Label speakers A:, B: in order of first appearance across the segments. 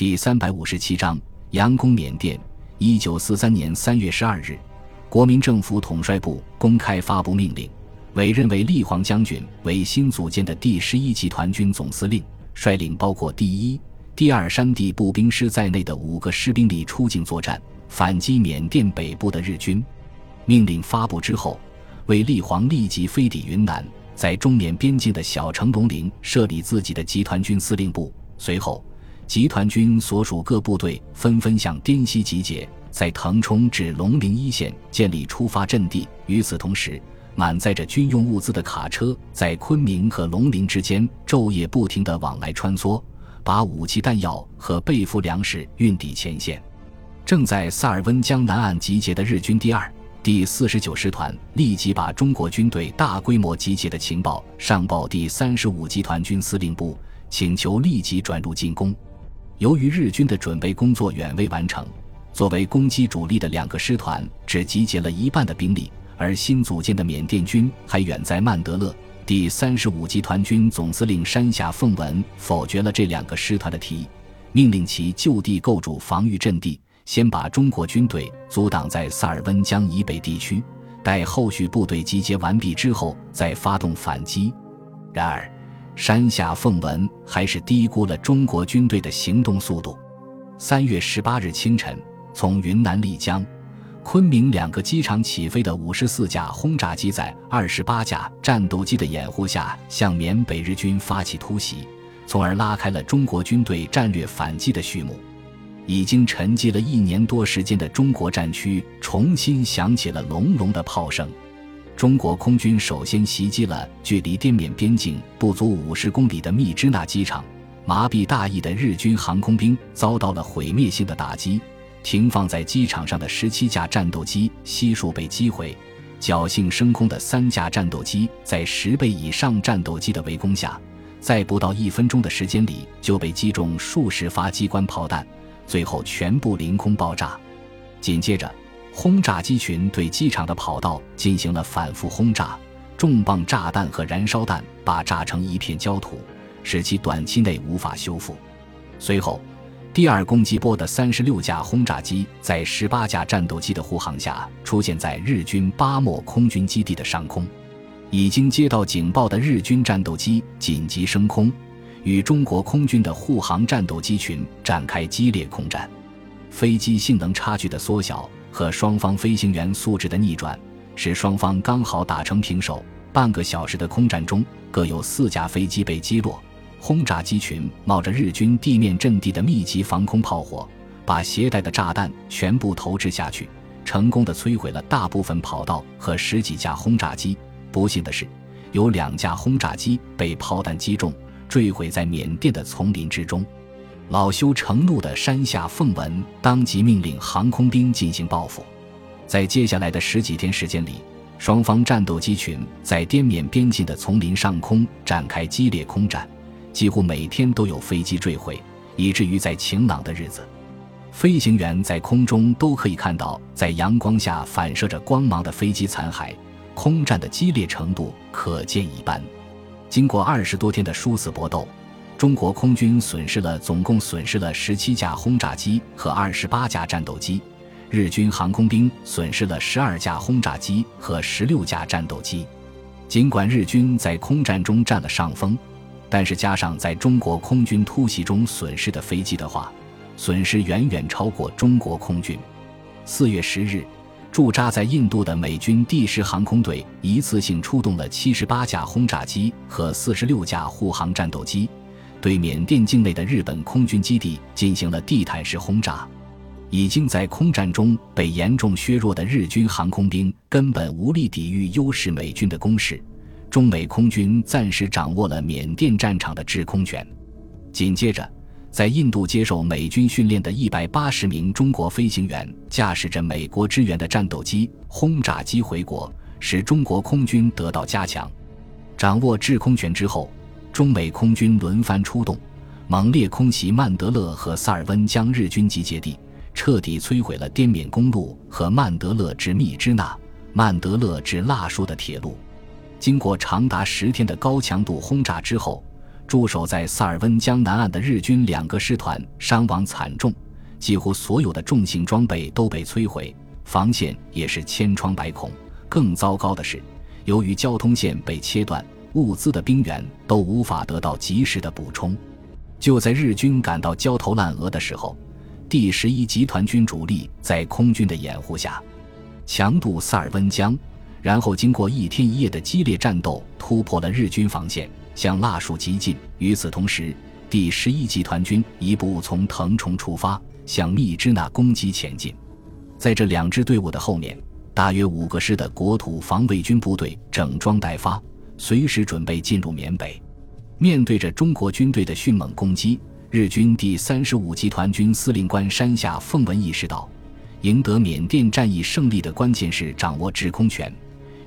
A: 第三百五十七章佯攻缅甸。一九四三年三月十二日，国民政府统帅部公开发布命令，委任为立煌将军为新组建的第十一集团军总司令，率领包括第一、第二山地步兵师在内的五个师兵力出境作战，反击缅甸北部的日军。命令发布之后，为立煌立即飞抵云南。在中缅边境的小城龙陵设立自己的集团军司令部。随后，集团军所属各部队纷纷向滇西集结，在腾冲至龙陵一线建立出发阵地。与此同时，满载着军用物资的卡车在昆明和龙陵之间昼夜不停地往来穿梭，把武器弹药和备付粮食运抵前线。正在萨尔温江南岸集结的日军第二。第四十九师团立即把中国军队大规模集结的情报上报第三十五集团军司令部，请求立即转入进攻。由于日军的准备工作远未完成，作为攻击主力的两个师团只集结了一半的兵力，而新组建的缅甸军还远在曼德勒。第三十五集团军总司令山下奉文否决了这两个师团的提议，命令其就地构筑防御阵地。先把中国军队阻挡在萨尔温江以北地区，待后续部队集结完毕之后再发动反击。然而，山下奉文还是低估了中国军队的行动速度。三月十八日清晨，从云南丽江、昆明两个机场起飞的五十四架轰炸机，在二十八架战斗机的掩护下，向缅北日军发起突袭，从而拉开了中国军队战略反击的序幕。已经沉寂了一年多时间的中国战区重新响起了隆隆的炮声。中国空军首先袭击了距离滇缅边境不足五十公里的密支那机场，麻痹大意的日军航空兵遭到了毁灭性的打击。停放在机场上的十七架战斗机悉数被击毁，侥幸升空的三架战斗机在十倍以上战斗机的围攻下，在不到一分钟的时间里就被击中数十发机关炮弹。最后全部凌空爆炸，紧接着，轰炸机群对机场的跑道进行了反复轰炸，重磅炸弹和燃烧弹把炸成一片焦土，使其短期内无法修复。随后，第二攻击波的三十六架轰炸机在十八架战斗机的护航下，出现在日军巴莫空军基地的上空。已经接到警报的日军战斗机紧急升空。与中国空军的护航战斗机群展开激烈空战，飞机性能差距的缩小和双方飞行员素质的逆转，使双方刚好打成平手。半个小时的空战中，各有四架飞机被击落，轰炸机群冒着日军地面阵地的密集防空炮火，把携带的炸弹全部投掷下去，成功的摧毁了大部分跑道和十几架轰炸机。不幸的是，有两架轰炸机被炮弹击中。坠毁在缅甸的丛林之中，恼羞成怒的山下奉文当即命令航空兵进行报复。在接下来的十几天时间里，双方战斗机群在滇缅边境的丛林上空展开激烈空战，几乎每天都有飞机坠毁，以至于在晴朗的日子，飞行员在空中都可以看到在阳光下反射着光芒的飞机残骸。空战的激烈程度可见一斑。经过二十多天的殊死搏斗，中国空军损失了总共损失了十七架轰炸机和二十八架战斗机，日军航空兵损失了十二架轰炸机和十六架战斗机。尽管日军在空战中占了上风，但是加上在中国空军突袭中损失的飞机的话，损失远远超过中国空军。四月十日。驻扎在印度的美军第十航空队一次性出动了七十八架轰炸机和四十六架护航战斗机，对缅甸境内的日本空军基地进行了地毯式轰炸。已经在空战中被严重削弱的日军航空兵根本无力抵御优势美军的攻势，中美空军暂时掌握了缅甸战场的制空权。紧接着。在印度接受美军训练的一百八十名中国飞行员，驾驶着美国支援的战斗机、轰炸机回国，使中国空军得到加强。掌握制空权之后，中美空军轮番出动，猛烈空袭曼德勒和萨尔温江日军集结地，彻底摧毁了滇缅公路和曼德勒至密支那、曼德勒至腊戍的铁路。经过长达十天的高强度轰炸之后。驻守在萨尔温江南岸的日军两个师团伤亡惨重，几乎所有的重型装备都被摧毁，防线也是千疮百孔。更糟糕的是，由于交通线被切断，物资的兵源都无法得到及时的补充。就在日军感到焦头烂额的时候，第十一集团军主力在空军的掩护下，强渡萨尔温江，然后经过一天一夜的激烈战斗，突破了日军防线。向腊戍急进。与此同时，第十一集团军一部从腾冲出发，向密支那攻击前进。在这两支队伍的后面，大约五个师的国土防卫军部队整装待发，随时准备进入缅北。面对着中国军队的迅猛攻击，日军第三十五集团军司令官山下奉文意识到，赢得缅甸战役胜利的关键是掌握制空权。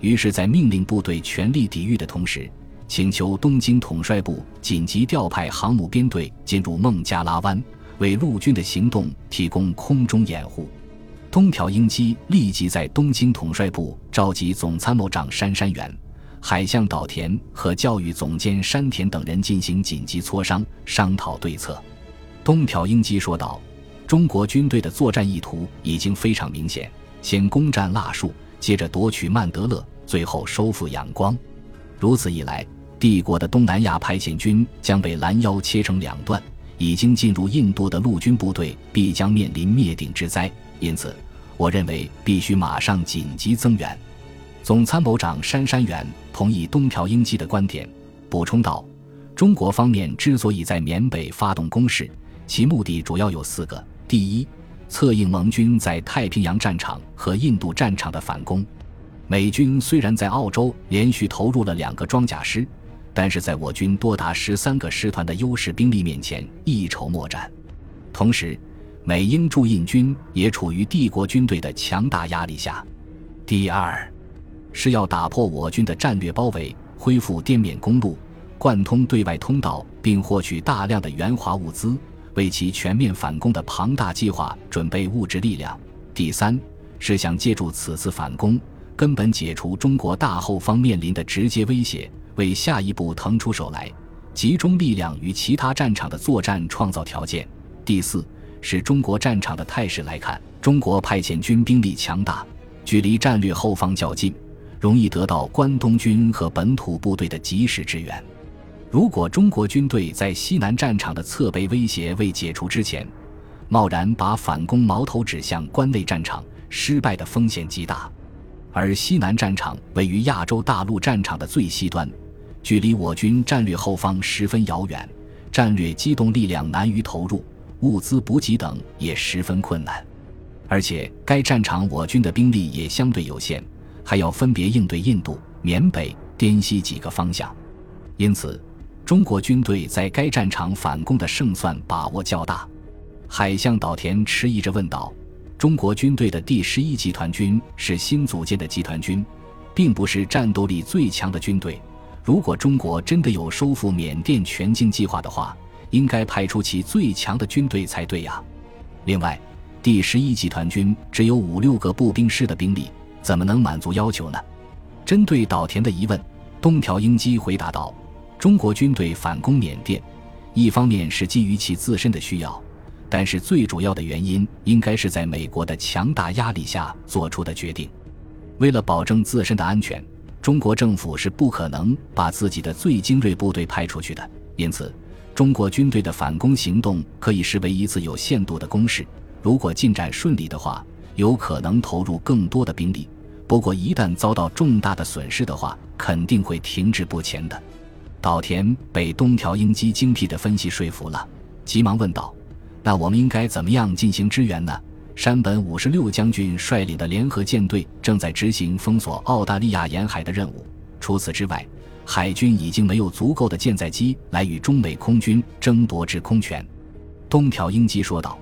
A: 于是，在命令部队全力抵御的同时，请求东京统帅部紧急调派航母编队进入孟加拉湾，为陆军的行动提供空中掩护。东条英机立即在东京统帅部召集总参谋长杉山元、海相岛田和教育总监山田等人进行紧急磋商，商讨对策。东条英机说道：“中国军队的作战意图已经非常明显，先攻占腊戍，接着夺取曼德勒，最后收复仰光。如此一来。”帝国的东南亚派遣军将被拦腰切成两段，已经进入印度的陆军部队必将面临灭顶之灾。因此，我认为必须马上紧急增援。总参谋长杉山元同意东条英机的观点，补充道：“中国方面之所以在缅北发动攻势，其目的主要有四个：第一，策应盟军在太平洋战场和印度战场的反攻。美军虽然在澳洲连续投入了两个装甲师。”但是在我军多达十三个师团的优势兵力面前一筹莫展，同时，美英驻印军也处于帝国军队的强大压力下。第二，是要打破我军的战略包围，恢复滇缅公路，贯通对外通道，并获取大量的援华物资，为其全面反攻的庞大计划准备物质力量。第三，是想借助此次反攻，根本解除中国大后方面临的直接威胁。为下一步腾出手来，集中力量与其他战场的作战创造条件。第四，是中国战场的态势来看，中国派遣军兵力强大，距离战略后方较近，容易得到关东军和本土部队的及时支援。如果中国军队在西南战场的侧背威胁未解除之前，贸然把反攻矛头指向关内战场，失败的风险极大。而西南战场位于亚洲大陆战场的最西端。距离我军战略后方十分遥远，战略机动力量难于投入，物资补给等也十分困难。而且该战场我军的兵力也相对有限，还要分别应对印度、缅北、滇西几个方向，因此中国军队在该战场反攻的胜算把握较大。海相岛田迟疑着问道：“中国军队的第十一集团军是新组建的集团军，并不是战斗力最强的军队。”如果中国真的有收复缅甸全境计划的话，应该派出其最强的军队才对呀。另外，第十一集团军只有五六个步兵师的兵力，怎么能满足要求呢？针对岛田的疑问，东条英机回答道：“中国军队反攻缅甸，一方面是基于其自身的需要，但是最主要的原因应该是在美国的强大压力下做出的决定。为了保证自身的安全。”中国政府是不可能把自己的最精锐部队派出去的，因此，中国军队的反攻行动可以视为一次有限度的攻势。如果进展顺利的话，有可能投入更多的兵力；不过，一旦遭到重大的损失的话，肯定会停滞不前的。岛田被东条英机精辟的分析说服了，急忙问道：“那我们应该怎么样进行支援呢？”山本五十六将军率领的联合舰队正在执行封锁澳大利亚沿海的任务。除此之外，海军已经没有足够的舰载机来与中美空军争夺制空权。东条英机说道：“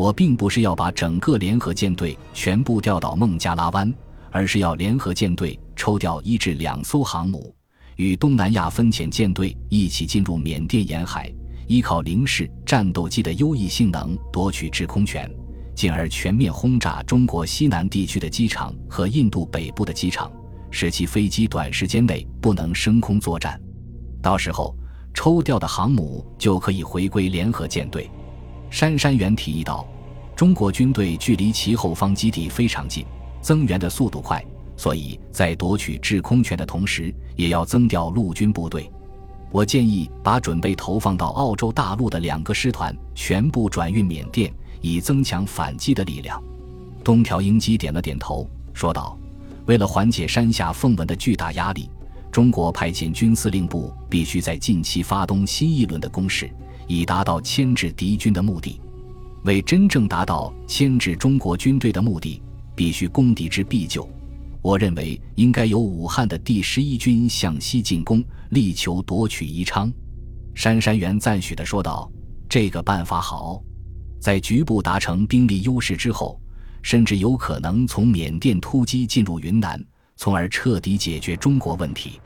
A: 我并不是要把整个联合舰队全部调到孟加拉湾，而是要联合舰队抽调一至两艘航母，与东南亚分遣舰队一起进入缅甸沿海，依靠零式战斗机的优异性能夺取制空权。”进而全面轰炸中国西南地区的机场和印度北部的机场，使其飞机短时间内不能升空作战。到时候，抽调的航母就可以回归联合舰队。杉山元提议道：“中国军队距离其后方基地非常近，增援的速度快，所以在夺取制空权的同时，也要增调陆军部队。我建议把准备投放到澳洲大陆的两个师团全部转运缅甸，以增强反击的力量。”东条英机点了点头，说道：“为了缓解山下奉文的巨大压力，中国派遣军司令部必须在近期发动新一轮的攻势。”以达到牵制敌军的目的。为真正达到牵制中国军队的目的，必须攻敌之必救。我认为应该由武汉的第十一军向西进攻，力求夺取宜昌。杉山元赞许地说道：“这个办法好，在局部达成兵力优势之后，甚至有可能从缅甸突击进入云南，从而彻底解决中国问题。”